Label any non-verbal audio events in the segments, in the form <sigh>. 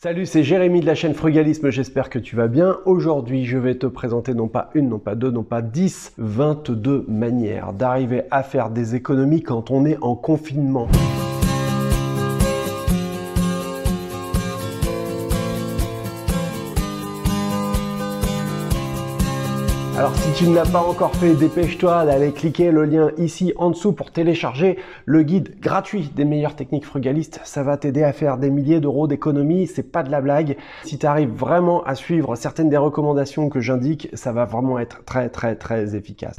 Salut, c'est Jérémy de la chaîne Frugalisme, j'espère que tu vas bien. Aujourd'hui, je vais te présenter non pas une, non pas deux, non pas dix, 22 manières d'arriver à faire des économies quand on est en confinement. Alors si tu ne l'as pas encore fait, dépêche-toi d'aller cliquer le lien ici en dessous pour télécharger le guide gratuit des meilleures techniques frugalistes. Ça va t'aider à faire des milliers d'euros d'économie, c'est pas de la blague. Si tu arrives vraiment à suivre certaines des recommandations que j'indique, ça va vraiment être très très très efficace.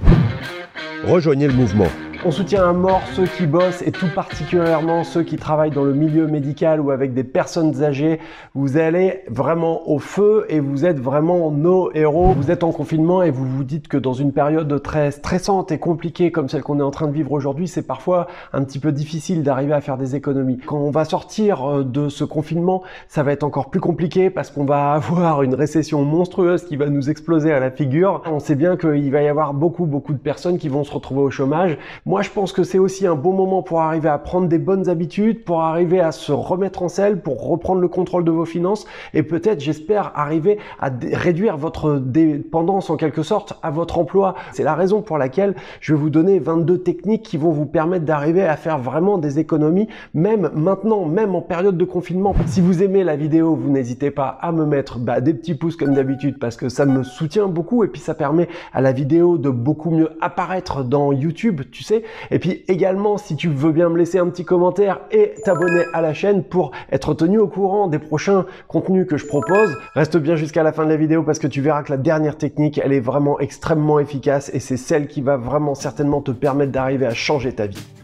Rejoignez le mouvement. On soutient à mort ceux qui bossent et tout particulièrement ceux qui travaillent dans le milieu médical ou avec des personnes âgées. Vous allez vraiment au feu et vous êtes vraiment nos héros. Vous êtes en confinement et vous vous dites que dans une période très stressante et compliquée comme celle qu'on est en train de vivre aujourd'hui, c'est parfois un petit peu difficile d'arriver à faire des économies. Quand on va sortir euh, de ce confinement, ça va être encore plus compliqué parce qu'on va <laughs> avoir une récession monstrueuse qui va nous exploser à la figure. On sait bien qu'il va y avoir beaucoup beaucoup de personnes qui vont retrouver au chômage. Moi, je pense que c'est aussi un bon moment pour arriver à prendre des bonnes habitudes, pour arriver à se remettre en selle, pour reprendre le contrôle de vos finances et peut-être, j'espère, arriver à réduire votre dépendance en quelque sorte à votre emploi. C'est la raison pour laquelle je vais vous donner 22 techniques qui vont vous permettre d'arriver à faire vraiment des économies, même maintenant, même en période de confinement. Si vous aimez la vidéo, vous n'hésitez pas à me mettre bah, des petits pouces comme d'habitude parce que ça me soutient beaucoup et puis ça permet à la vidéo de beaucoup mieux apparaître dans YouTube, tu sais. Et puis également, si tu veux bien me laisser un petit commentaire et t'abonner à la chaîne pour être tenu au courant des prochains contenus que je propose, reste bien jusqu'à la fin de la vidéo parce que tu verras que la dernière technique, elle est vraiment extrêmement efficace et c'est celle qui va vraiment certainement te permettre d'arriver à changer ta vie.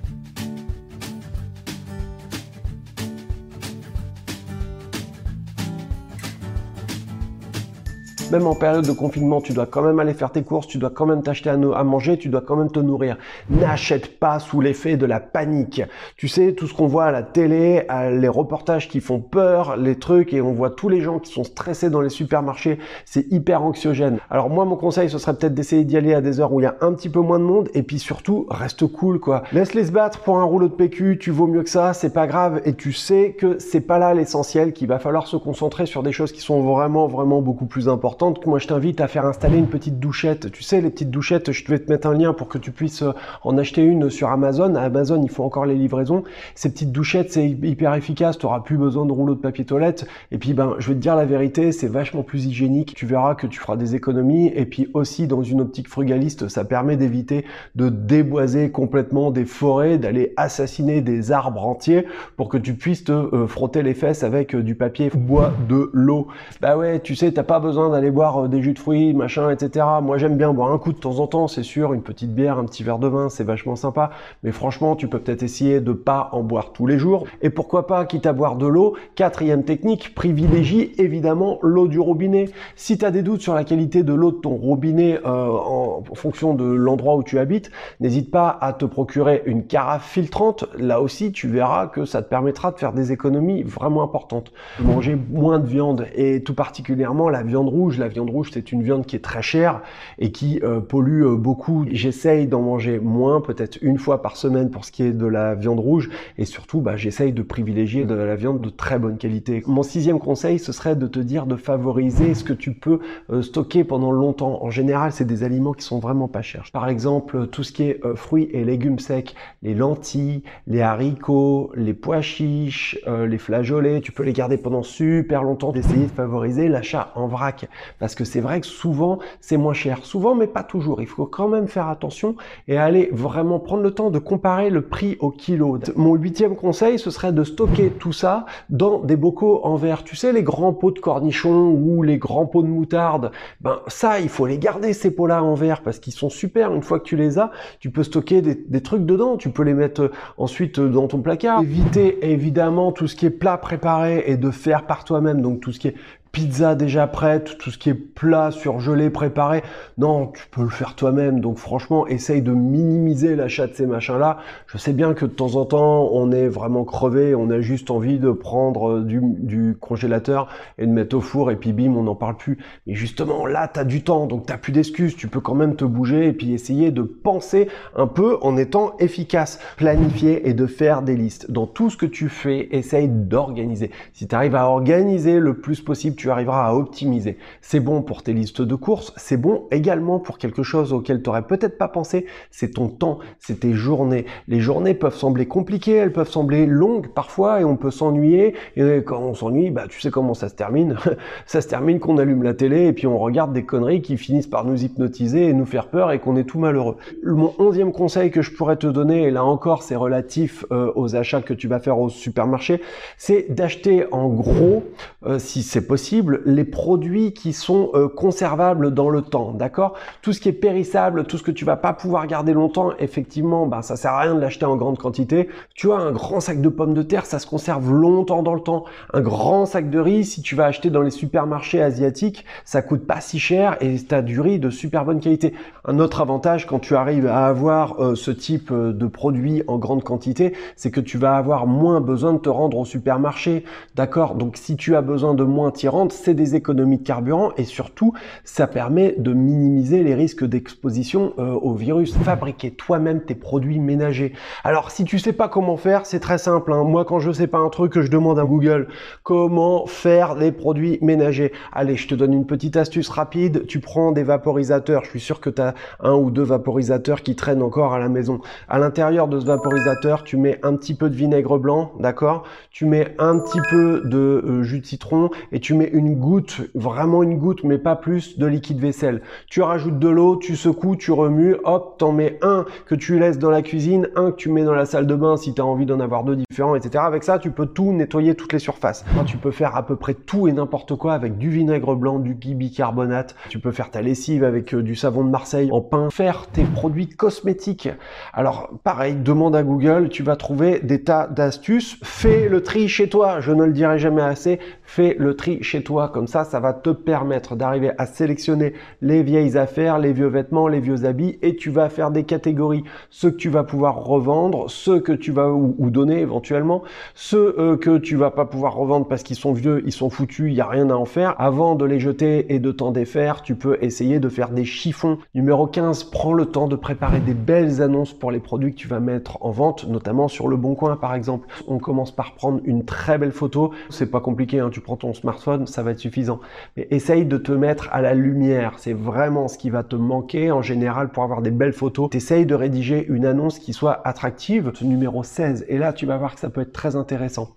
Même en période de confinement, tu dois quand même aller faire tes courses, tu dois quand même t'acheter à, manger, tu dois quand même te nourrir. N'achète pas sous l'effet de la panique. Tu sais, tout ce qu'on voit à la télé, les reportages qui font peur, les trucs, et on voit tous les gens qui sont stressés dans les supermarchés, c'est hyper anxiogène. Alors moi, mon conseil, ce serait peut-être d'essayer d'y aller à des heures où il y a un petit peu moins de monde, et puis surtout, reste cool, quoi. Laisse-les se battre pour un rouleau de PQ, tu vaux mieux que ça, c'est pas grave, et tu sais que c'est pas là l'essentiel, qu'il va falloir se concentrer sur des choses qui sont vraiment, vraiment beaucoup plus importantes moi je t'invite à faire installer une petite douchette. Tu sais, les petites douchettes, je vais te mettre un lien pour que tu puisses euh, en acheter une sur Amazon. À Amazon, il faut encore les livraisons. Ces petites douchettes, c'est hyper efficace. Tu n'auras plus besoin de rouleau de papier toilette. Et puis, ben, je vais te dire la vérité, c'est vachement plus hygiénique. Tu verras que tu feras des économies. Et puis aussi, dans une optique frugaliste, ça permet d'éviter de déboiser complètement des forêts, d'aller assassiner des arbres entiers pour que tu puisses te euh, frotter les fesses avec euh, du papier bois de l'eau. Bah ouais, tu sais, t'as pas besoin d'aller boire euh, des jus de fruits, machin, etc. Moi, j'aime bien boire un coup de temps en temps, c'est sûr, une petite bière, un petit verre de vin, c'est vachement sympa. Mais franchement, tu peux peut-être essayer de pas en boire tous les jours. Et pourquoi pas, quitte à boire de l'eau, quatrième technique, privilégie évidemment l'eau du robinet. Si tu as des doutes sur la qualité de l'eau de ton robinet euh, en fonction de l'endroit où tu habites, n'hésite pas à te procurer une carafe filtrante. Là aussi, tu verras que ça te permettra de faire des économies vraiment importantes. Manger moins de viande et tout particulièrement la viande rouge la viande rouge, c'est une viande qui est très chère et qui euh, pollue euh, beaucoup. J'essaye d'en manger moins, peut-être une fois par semaine pour ce qui est de la viande rouge. Et surtout, bah, j'essaye de privilégier de la viande de très bonne qualité. Mon sixième conseil, ce serait de te dire de favoriser ce que tu peux euh, stocker pendant longtemps. En général, c'est des aliments qui sont vraiment pas chers. Par exemple, tout ce qui est fruits et légumes secs, les lentilles, les haricots, les pois chiches, les flageolets, tu peux les garder pendant super longtemps. D'essayer de favoriser l'achat en vrac. Parce que c'est vrai que souvent, c'est moins cher. Souvent, mais pas toujours. Il faut quand même faire attention et aller vraiment prendre le temps de comparer le prix au kilo. Mon huitième conseil, ce serait de stocker tout ça dans des bocaux en verre. Tu sais, les grands pots de cornichons ou les grands pots de moutarde. Ben, ça, il faut les garder, ces pots-là en verre parce qu'ils sont super. Une fois que tu les as, tu peux stocker des, des trucs dedans. Tu peux les mettre euh, ensuite euh, dans ton placard. Éviter évidemment tout ce qui est plat préparé et de faire par toi-même. Donc tout ce qui est pizza déjà prête, tout ce qui est plat, surgelé, préparé. Non, tu peux le faire toi-même. Donc franchement, essaye de minimiser l'achat de ces machins-là. Je sais bien que de temps en temps, on est vraiment crevé, on a juste envie de prendre du, du congélateur et de mettre au four et puis bim, on n'en parle plus. Mais justement, là, tu as du temps, donc tu plus d'excuses. Tu peux quand même te bouger et puis essayer de penser un peu en étant efficace. Planifier et de faire des listes. Dans tout ce que tu fais, essaye d'organiser. Si tu arrives à organiser le plus possible, tu arriveras à optimiser. C'est bon pour tes listes de courses, c'est bon également pour quelque chose auquel tu n'aurais peut-être pas pensé, c'est ton temps, c'est tes journées. Les journées peuvent sembler compliquées, elles peuvent sembler longues parfois et on peut s'ennuyer. Et quand on s'ennuie, bah, tu sais comment ça se termine. <laughs> ça se termine qu'on allume la télé et puis on regarde des conneries qui finissent par nous hypnotiser et nous faire peur et qu'on est tout malheureux. Mon onzième conseil que je pourrais te donner, et là encore c'est relatif euh, aux achats que tu vas faire au supermarché, c'est d'acheter en gros, euh, si c'est possible, les produits qui sont euh, conservables dans le temps, d'accord? Tout ce qui est périssable, tout ce que tu vas pas pouvoir garder longtemps, effectivement, bah, ça sert à rien de l'acheter en grande quantité. Tu vois, un grand sac de pommes de terre, ça se conserve longtemps dans le temps. Un grand sac de riz, si tu vas acheter dans les supermarchés asiatiques, ça coûte pas si cher et tu as du riz de super bonne qualité. Un autre avantage quand tu arrives à avoir euh, ce type de produits en grande quantité, c'est que tu vas avoir moins besoin de te rendre au supermarché, d'accord? Donc si tu as besoin de moins t'y rendre, c'est des économies de carburant et surtout, ça permet de minimiser les risques d'exposition euh, au virus. Fabriquer toi-même tes produits ménagers. Alors si tu sais pas comment faire, c'est très simple. Hein. Moi, quand je sais pas un truc, je demande à Google comment faire des produits ménagers? Allez, je te donne une petite astuce rapide. Tu prends des vaporisateurs. Je suis sûr que tu as un ou deux vaporisateurs qui traînent encore à la maison. À l'intérieur de ce vaporisateur, tu mets un petit peu de vinaigre blanc, d'accord? Tu mets un petit peu de euh, jus de citron et tu une goutte, vraiment une goutte, mais pas plus de liquide vaisselle. Tu rajoutes de l'eau, tu secoues, tu remues, hop, t'en mets un que tu laisses dans la cuisine, un que tu mets dans la salle de bain si tu as envie d'en avoir deux différents, etc. Avec ça, tu peux tout nettoyer toutes les surfaces. tu peux faire à peu près tout et n'importe quoi avec du vinaigre blanc, du bicarbonate. Tu peux faire ta lessive avec euh, du savon de Marseille en pain, faire tes produits cosmétiques. Alors, pareil, demande à Google, tu vas trouver des tas d'astuces. Fais le tri chez toi, je ne le dirai jamais assez. Fais le tri chez toi, comme ça, ça va te permettre d'arriver à sélectionner les vieilles affaires, les vieux vêtements, les vieux habits, et tu vas faire des catégories. Ceux que tu vas pouvoir revendre, ceux que tu vas ou, donner éventuellement, ceux euh, que tu vas pas pouvoir revendre parce qu'ils sont vieux, ils sont foutus, il n'y a rien à en faire. Avant de les jeter et de t'en défaire, tu peux essayer de faire des chiffons. Numéro 15, prends le temps de préparer des belles annonces pour les produits que tu vas mettre en vente, notamment sur le bon coin par exemple. On commence par prendre une très belle photo. C'est pas compliqué, hein. Prends ton smartphone, ça va être suffisant. Mais essaye de te mettre à la lumière. C'est vraiment ce qui va te manquer en général pour avoir des belles photos. Essaye de rédiger une annonce qui soit attractive. Ce numéro 16. Et là, tu vas voir que ça peut être très intéressant.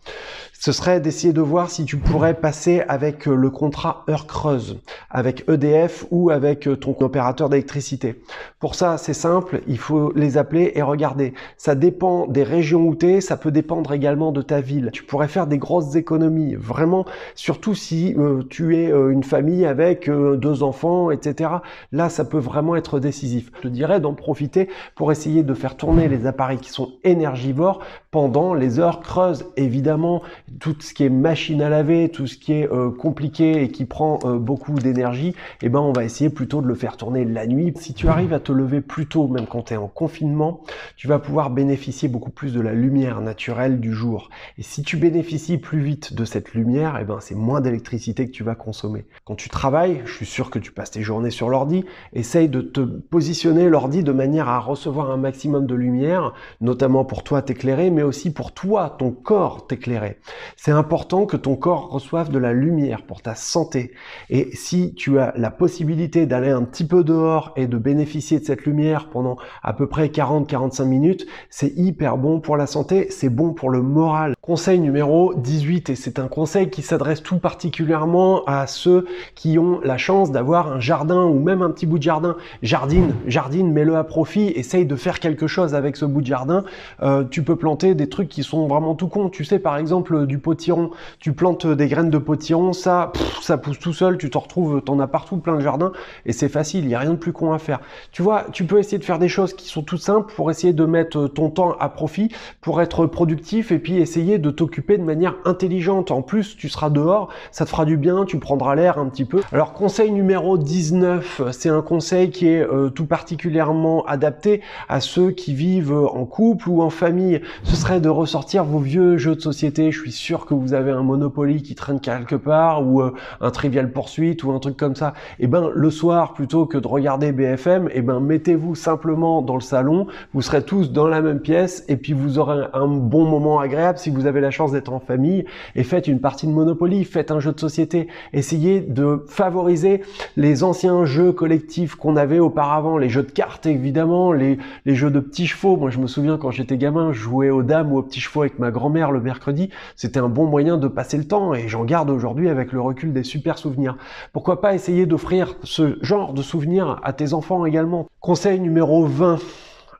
Ce serait d'essayer de voir si tu pourrais passer avec le contrat heure creuse, avec EDF ou avec ton opérateur d'électricité. Pour ça, c'est simple, il faut les appeler et regarder. Ça dépend des régions où tu es, ça peut dépendre également de ta ville. Tu pourrais faire des grosses économies, vraiment, surtout si euh, tu es euh, une famille avec euh, deux enfants, etc. Là, ça peut vraiment être décisif. Je te dirais d'en profiter pour essayer de faire tourner les appareils qui sont énergivores pendant les heures creuses. Évidemment, tout ce qui est machine à laver, tout ce qui est compliqué et qui prend beaucoup d'énergie, eh ben, on va essayer plutôt de le faire tourner la nuit. Si tu arrives à te lever plus tôt, même quand tu es en confinement, tu vas pouvoir bénéficier beaucoup plus de la lumière naturelle du jour. Et si tu bénéficies plus vite de cette lumière, eh ben, c'est moins d'électricité que tu vas consommer. Quand tu travailles, je suis sûr que tu passes tes journées sur l'ordi, essaye de te positionner l'ordi de manière à recevoir un maximum de lumière, notamment pour toi t'éclairer, mais aussi pour toi, ton corps t'éclairer. C'est important que ton corps reçoive de la lumière pour ta santé. Et si tu as la possibilité d'aller un petit peu dehors et de bénéficier de cette lumière pendant à peu près 40-45 minutes, c'est hyper bon pour la santé, c'est bon pour le moral. Conseil numéro 18, et c'est un conseil qui s'adresse tout particulièrement à ceux qui ont la chance d'avoir un jardin ou même un petit bout de jardin. Jardine, jardine, mets-le à profit, essaye de faire quelque chose avec ce bout de jardin. Euh, tu peux planter des trucs qui sont vraiment tout cons. Tu sais, par exemple, du potiron, tu plantes des graines de potiron, ça, ça pousse tout seul, tu t'en retrouves, t'en as partout plein de jardins et c'est facile, il n'y a rien de plus con à faire. Tu vois, tu peux essayer de faire des choses qui sont toutes simples pour essayer de mettre ton temps à profit, pour être productif et puis essayer de t'occuper de manière intelligente. En plus, tu seras dehors, ça te fera du bien, tu prendras l'air un petit peu. Alors, conseil numéro 19, c'est un conseil qui est euh, tout particulièrement adapté à ceux qui vivent en couple ou en famille. Ce serait de ressortir vos vieux jeux de société. Je suis sûr que vous avez un Monopoly qui traîne quelque part ou euh, un Trivial Poursuite ou un truc comme ça. Et eh ben, le soir, plutôt que de regarder BFM, et eh ben, mettez-vous simplement dans le salon. Vous serez tous dans la même pièce et puis vous aurez un bon moment agréable si vous avez la chance d'être en famille et faites une partie de Monopoly, faites un jeu de société. Essayez de favoriser les anciens jeux collectifs qu'on avait auparavant, les jeux de cartes évidemment, les, les jeux de petits chevaux. Moi je me souviens quand j'étais gamin, je jouais aux dames ou aux petits chevaux avec ma grand-mère le mercredi. C'était un bon moyen de passer le temps et j'en garde aujourd'hui avec le recul des super souvenirs. Pourquoi pas essayer d'offrir ce genre de souvenirs à tes enfants également? Conseil numéro 20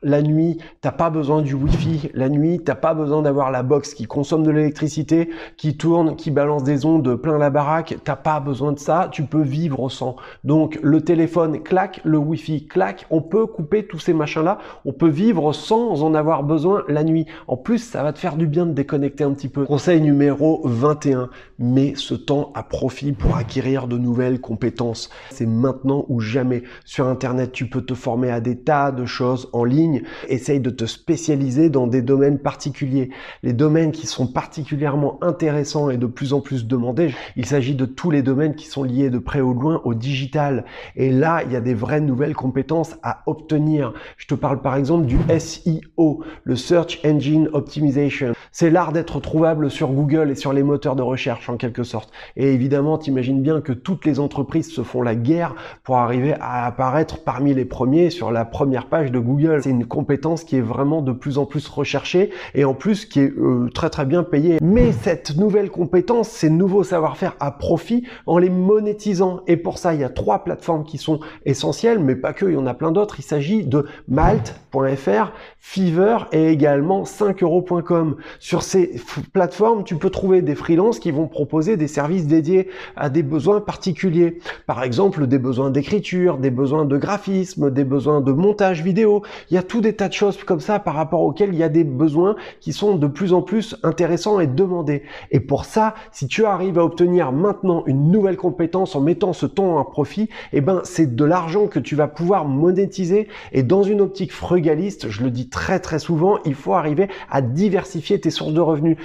la nuit, t'as pas besoin du Wi-Fi. La nuit, t'as pas besoin d'avoir la box qui consomme de l'électricité, qui tourne, qui balance des ondes plein la baraque. T'as pas besoin de ça. Tu peux vivre sans. Donc, le téléphone claque, le Wi-Fi claque. On peut couper tous ces machins-là. On peut vivre sans en avoir besoin la nuit. En plus, ça va te faire du bien de déconnecter un petit peu. Conseil numéro 21. Mets ce temps à profit pour acquérir de nouvelles compétences. C'est maintenant ou jamais. Sur Internet, tu peux te former à des tas de choses en ligne essaye de te spécialiser dans des domaines particuliers. Les domaines qui sont particulièrement intéressants et de plus en plus demandés, il s'agit de tous les domaines qui sont liés de près ou loin au digital. Et là, il y a des vraies nouvelles compétences à obtenir. Je te parle par exemple du SEO, le Search Engine Optimization. C'est l'art d'être trouvable sur Google et sur les moteurs de recherche en quelque sorte. Et évidemment, t'imagines bien que toutes les entreprises se font la guerre pour arriver à apparaître parmi les premiers sur la première page de Google. Une compétence qui est vraiment de plus en plus recherchée et en plus qui est euh, très très bien payée. Mais cette nouvelle compétence, ces nouveaux savoir-faire à profit en les monétisant. Et pour ça, il y a trois plateformes qui sont essentielles, mais pas que, il y en a plein d'autres. Il s'agit de Malt.fr, Fiverr et également 5euros.com. Sur ces plateformes, tu peux trouver des freelances qui vont proposer des services dédiés à des besoins particuliers. Par exemple, des besoins d'écriture, des besoins de graphisme, des besoins de montage vidéo. Il y a tout des tas de choses comme ça par rapport auxquelles il y a des besoins qui sont de plus en plus intéressants et demandés. Et pour ça, si tu arrives à obtenir maintenant une nouvelle compétence en mettant ce temps à profit, eh ben, c'est de l'argent que tu vas pouvoir monétiser. Et dans une optique frugaliste, je le dis très très souvent, il faut arriver à diversifier tes sources de revenus.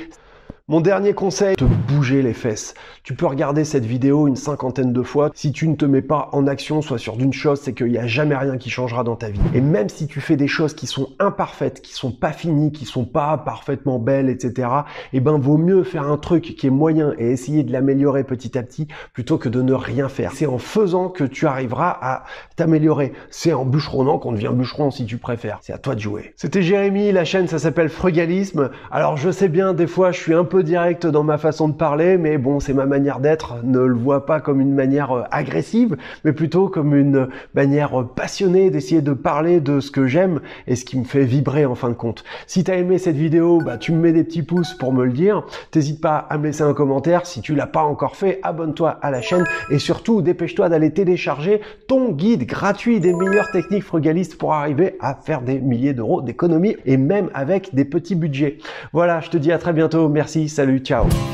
Mon dernier conseil, te bouger les fesses. Tu peux regarder cette vidéo une cinquantaine de fois. Si tu ne te mets pas en action, soit sur d'une chose, c'est qu'il n'y a jamais rien qui changera dans ta vie. Et même si tu fais des choses qui sont imparfaites, qui sont pas finies, qui sont pas parfaitement belles, etc., eh ben, vaut mieux faire un truc qui est moyen et essayer de l'améliorer petit à petit plutôt que de ne rien faire. C'est en faisant que tu arriveras à t'améliorer. C'est en bûcheronnant qu'on devient bûcheron si tu préfères. C'est à toi de jouer. C'était Jérémy, la chaîne ça s'appelle Frugalisme. Alors je sais bien, des fois je suis un peu direct dans ma façon de parler, mais bon, c'est ma manière d'être. Ne le vois pas comme une manière euh, agressive, mais plutôt comme une manière euh, passionnée d'essayer de parler de ce que j'aime et ce qui me fait vibrer en fin de compte. Si tu as aimé cette vidéo, bah, tu me mets des petits pouces pour me le dire. T'hésites pas à me laisser un commentaire. Si tu l'as pas encore fait, abonne-toi à la chaîne et surtout dépêche-toi d'aller télécharger ton guide gratuit des meilleures techniques frugalistes pour arriver à faire des milliers d'euros d'économie et même avec des petits budgets. Voilà, je te dis à très bientôt. Salut, ciao